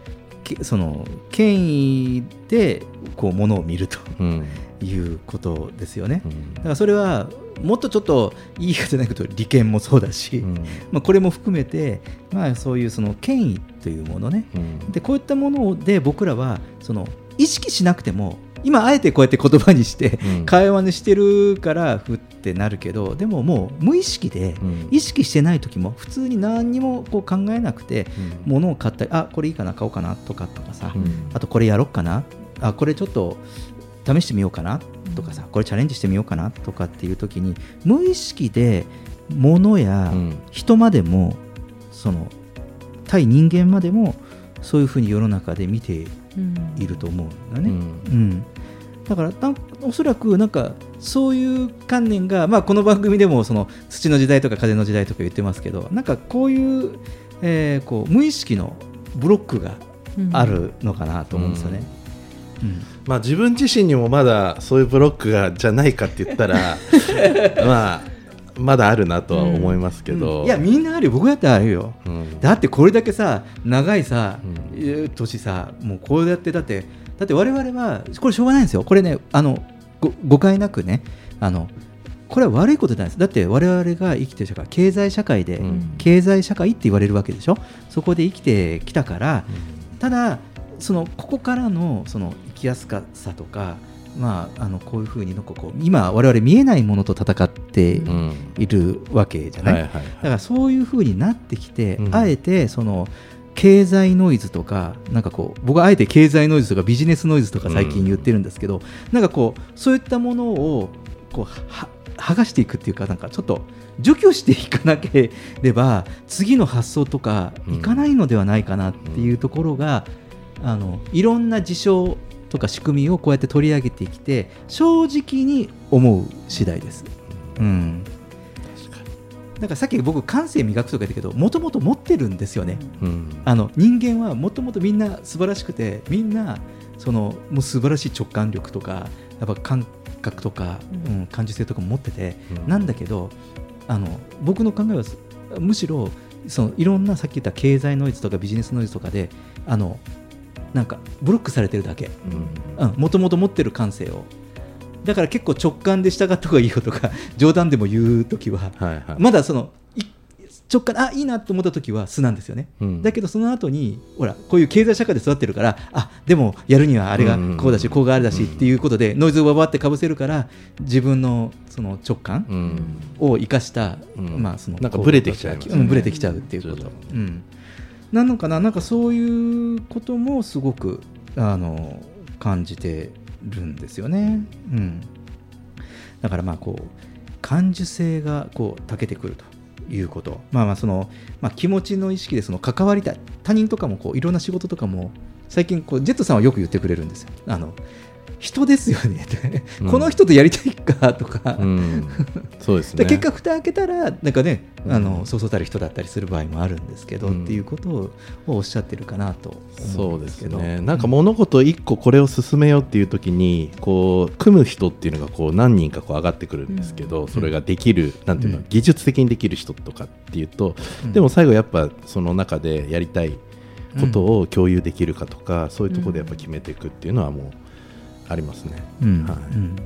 その権威でこうものを見るとうん。いうことですよね、だからそれはもっとちょっといい言い方じゃないけど利権もそうだし、まあ、これも含めて、まあ、そういうその権威というものね、でこういったもので僕らはその意識しなくても今あえてこうやって言葉にしてうん。会話にしてるからふってなるけどでももう無意識で意識してない時も普通に何にもこう考えなくて物を買ったりあこれいいかな買おうかなとかとかさあとこれやろうかなあこれちょっと試してみようかなとかさこれチャレンジしてみようかなとかっていう時に無意識で物や人までもその対人間までもそういうふうに世の中で見ていると思うんだね。うんだからなんおそらくなんかそういう観念が、まあ、この番組でもその土の時代とか風の時代とか言ってますけどなんかこういう,、えーこう無意識のブロックがあるのかなと思うんですよね。まあ自分自身にもまだそういうブロックがじゃないかって言ったら まあまだあるなとは思いますけど、うん。いやみんなあるよ。僕だってあるよ、だってこれだけさ長いさ、えー年さもうこうやってだってだって我々はこれしょうがないんですよ。これねあのご誤解なくねあのこれは悪いことじゃないです。だって我々が生きてる社会経済社会で、うん。経済社会って言われるわけでしょ？そこで生きてきたから、ただそのここからのその生きやすかさとかまあ、あのこういうふうになんかこう今我々見えないものと戦ってうん。いるわけじゃない、はいはいはい。だからそういうふうになってきて、うん。あえてその経済ノイズとかなんかこう僕はあえて経済ノイズとかビジネスノイズとか最近言ってるんですけど、なんかこうそういったものをこうは剥がしていくっていうかなんかちょっと除去していかなければ次の発想とかいかないのではないかなっていうところが、あのいろんな事象とか仕組みをこうやって取り上げてきて正直に思う次第です。うんだからさっき僕感性磨くとか言ったけどもともと持ってるんですよね。うん。あの人間はもともとみんな素晴らしくてみんなそのもう素晴らしい直感力とかやっぱ感覚とか、うん。感受性とかも持ってて、うん。なんだけどあの僕の考えはむしろそのいろんなさっき言った経済ノイズとかビジネスノイズとかであのなんかブロックされてるだけ。うんもともと持ってる感性をだから結構直感で従った方がいいよとか 冗談でも言うときははいはい。まだそのい直感あいいなと思った時は素なんですよね、うん。だけどその後にほらこういう経済社会で育ってるからあでもやるにはあれがこうだし、こうがあれだしっていうことでノイズをわばってかぶせるから自分のその直感うん。を生かした、うん。まあそのなんかブレてきちゃいますね。うんブレてきちゃうっていうこと。うん、なのかな？なんかそういうこともすごくあの感じてるんですよね、うん、だからまあこう感受性がこう長けてくるということ、まあ、まあその、まあ、気持ちの意識でその関わりたい他人とかもこういろんな仕事とかも最近こうジェットさんはよく言ってくれるんですよ。あの人ですよねこの人とやりたいかとか、うん。そうですね。で結果蓋開けたらなんかね、うんあのそうそうたる人だったりする場合もあるんですけど、うん。っていうことをおっしゃってるかなと思そううんですけど。ね。なんか物事一個これを進めようっていう時にこう組む人っていうのがこう何人かこう上がってくるんですけど、それができるなんていうの、うん。技術的にできる人とかっていうと、うん。でも最後やっぱその中でやりたいことを共有できるかとか、そういうところでやっぱ決めていくっていうのはもうありますね。うん。はい。うん。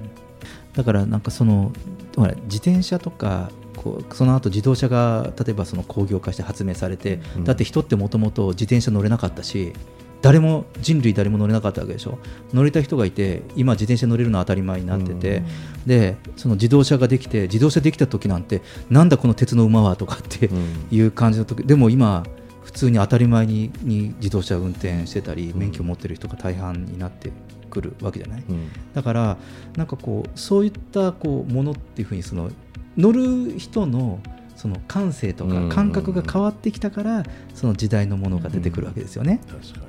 だからなんかそのほら自転車とかこうその後自動車が例えばその工業化して発明されて、うん。だって人ってもともと自転車乗れなかったし誰も人類誰も乗れなかったわけでしょ。乗れた人がいて今自転車乗れるのは当たり前になってて、でその自動車ができて自動車できた時なんてなんだこの鉄の馬はとかってうん。いう感じの時でも今普通に当たり前にに自動車を運転してたりうん。免許を持ってる人が大半になってくるわけじゃない、うんだからなんかこうそういったこうものっていうふうにその乗る人のその感性とうんか感覚が変わってきたからその時代のものが出てくるわけですよね。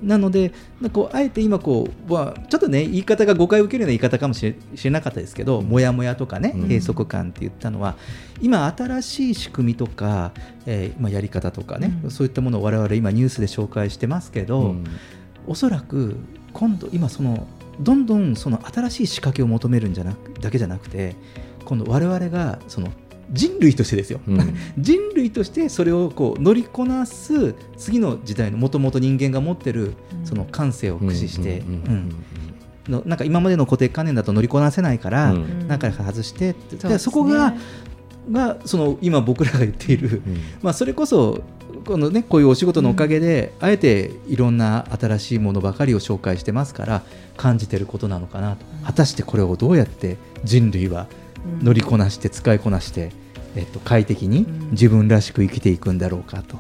なので、こうあえて今こう、まあ、ちょっとね、言い方が誤解を受けるような言い方かもしれなかったですけど、もやもやとかね、うん。閉塞感って言ったのは、今、新しい仕組みとか、えーまあ、やり方とかね、うん。そういったものを我々今、ニュースで紹介してますけど、うん。おそらく今度、今その、どんどんその新しい仕掛けを求めるんじゃなくだけじゃなくて、今度、我々がその人類としてですよ、うん。人類としてそれをこう乗りこなす次の時代のもともと人間が持ってるその感性を駆使して、うんうんうんのなんか今までの固定観念だと乗りこなせないから、うん。中から外してって、そそこががその今僕らが言っている、うん。まあ、それこそこの、ね、こういうお仕事のおかげで、あえていろんな新しいものばかりを紹介してますから感じてることなのかなと、果たしてこれをどうやって人類は乗りこなして使いこなして、えっと、快適にうん。自分らしく生きていくんだろうかと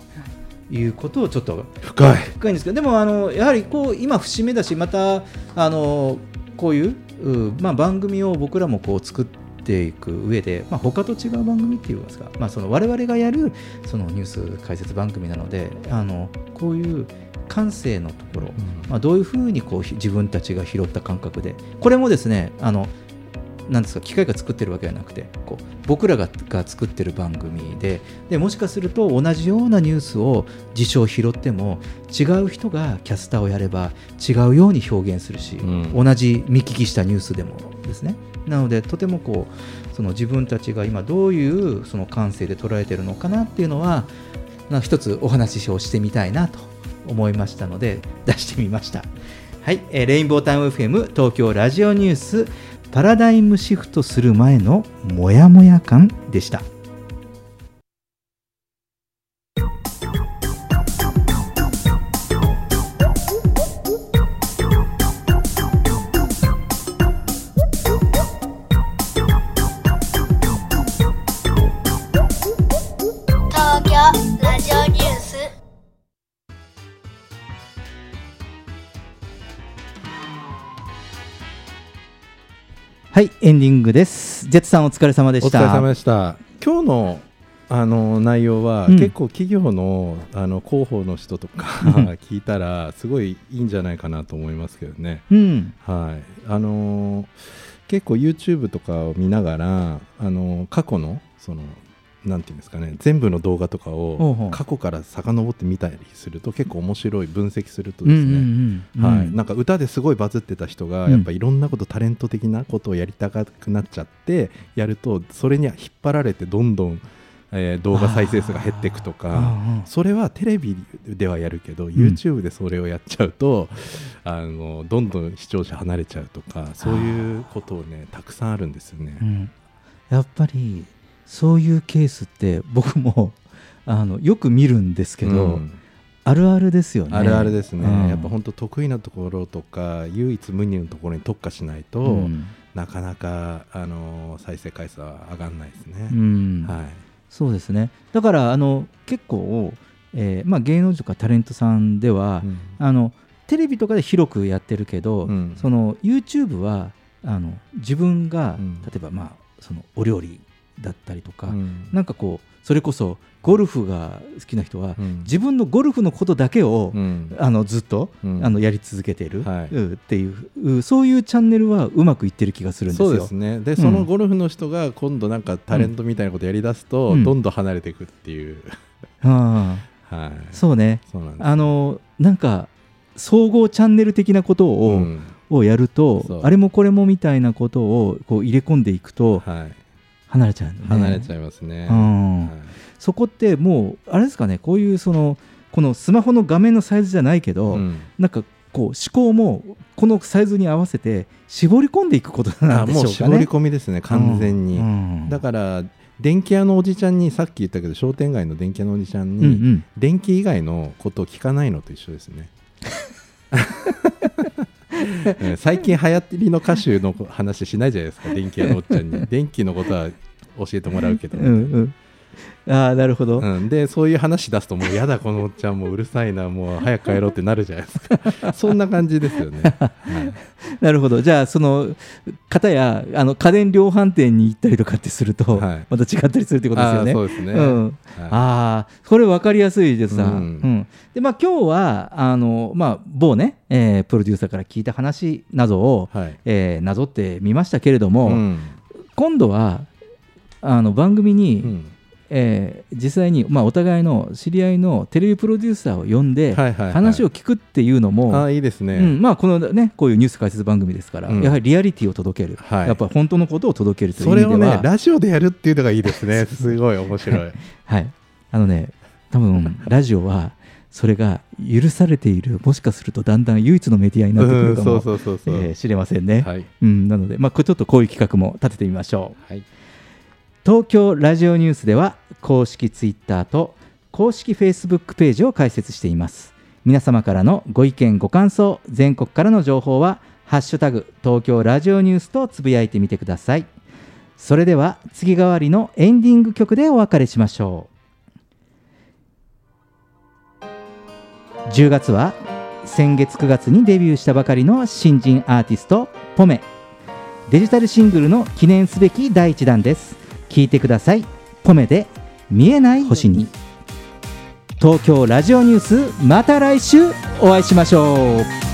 い。うことをちょっと深い。深い。んですけどでもあのやはりこう今節目だしまたあのこういううまあ、番組を僕らもこう作っていく上で、まあ、他と違う番組っていいますか、まあ、その我々がやるそのニュース解説番組なのであのこういう感性のところ、まあ、どういうふうにこうひ自分たちが拾った感覚でこれもですねあのなんですか機械が作ってるわけじゃなくてこう僕らがが作ってる番組ででもしかすると同じようなニュースを事象を拾っても違う人がキャスターをやれば違うように表現するし、うん。同じ見聞きしたニュースでもですね。なのでとてもこうその自分たちが今どういうその感性で捉えてるのかなっていうのは一つお話をしてみたいなと思いましたので出してみました。はい、えーレインボータウン FM 東京ラジオニュースパラダイムシフトする前のモヤモヤ感でした。はいエンディングです。ジェッツさんお疲れ様でした。お疲れ様でした。今日のあの内容は、うん。結構企業のあの広報の人とか 聞いたらすごいいいんじゃないかなと思いますけどね。うん。はい。あのー結構 YouTube とかを見ながら、あのー過去のそのなんていうんですかね全部の動画とかを過去から遡って見たりすると結構面白い分析するとですね、なんか歌ですごいバズってた人がうん。やっぱいろんなことタレント的なことをやりたくなっちゃってやるとそれには引っ張られてどんどん、えー動画再生数が減っていくとかそれはテレビではやるけど YouTube でそれをやっちゃうと、あのどんどん視聴者離れちゃうとかそういうことをねたくさんあるんですよね。うん。やっぱりそういうケースって僕も あのよく見るんですけど、うん。あるあるですよね。あるあるですね、うん。やっぱ本当得意なところとか唯一無二のところに特化しないと、うん。なかなか、あの再生回数は上がらないですね。うん。はい。そうですね。だからあの結構、えーまあ、芸能人とかタレントさんでは、うん。あのテレビとかで広くやってるけど、うん。その YouTube はあの自分が、うん。例えば、まあ、そのお料理だったりとか、うん。なんかこうそれこそゴルフが好きな人は、うん。自分のゴルフのことだけを、うん。あのずっと、うん。あのやり続けてい。る、っていううそういうチャンネルはうまくいってる気がするんですよ。そうですね。で、そのゴルフの人が今度なんかタレントみたいなことやりだすと、うん。どんどん離れていくっていう、はい、そうね。あのなんか総合チャンネル的なことを,、うん。をやるとあれもこれもみたいなことをこう入れ込んでいくとはい、離れちゃうね。離れちゃいますね。うん。はい。そこってもうあれですかねこういうそのこのスマホの画面のサイズじゃないけど、うん。なんかこう思考もこのサイズに合わせて絞り込んでいくことなあんでしょうかね。もう絞り込みですね完全に、うん。うんだから電気屋のおじちゃんにさっき言ったけど商店街の電気屋のおじちゃんに、うんうん。電気以外のことを聞かないのと一緒ですね。う ん最近流行りの歌手の話しないじゃないですか電気屋のおっちゃんに。電気のことは教えてもらうけど、うんうん ああなるほど、うん、でそういう話出すともうやだこのおっちゃんもううるさいなもう早く帰ろうってなるじゃないですか。そんな感じですよね、はい。なるほど。じゃあその方やあの家電量販店に行ったりとかってすると、はい。また違ったりするってことですよね。そうですね。ん。はい。ああこれ分かりやすいですさ、うん。うん。でまあ今日はあの、まあ、某ね、えープロデューサーから聞いた話などを、はい。えーなぞってみましたけれども、うん。今度はあの番組に、うんえー実際に、まあ、お互いの知り合いのテレビプロデューサーを呼んで、話を聞くっていうのも、あーいいですね、うんまあ、このねこういうニュース解説番組ですから、うん。やはりリアリティを届ける、はい。やっぱ本当のことを届けるというそれを意味では、ねラジオでやるっていうのがいいですね。すごい面白い。はい、あのね多分ラジオはそれが許されているもしかするとだんだん唯一のメディアになってくるかもしれませんね、はい。うん、なので、まあ、ちょっとこういう企画も立ててみましょう。はい東京ラジオニュースでは公式ツイッターと公式フェイスブックページを開設しています。皆様からのご意見ご感想全国からの情報は「ハッシュタグ東京ラジオニュース」とつぶやいてみてください。それでは次替わりのエンディング曲でお別れしましょう。10月は先月9月にデビューしたばかりの新人アーティストポメ。デジタルシングルの記念すべき第1弾です。聴いてください。ポメで見えない星に。東京ラジオニュースまた来週お会いしましょう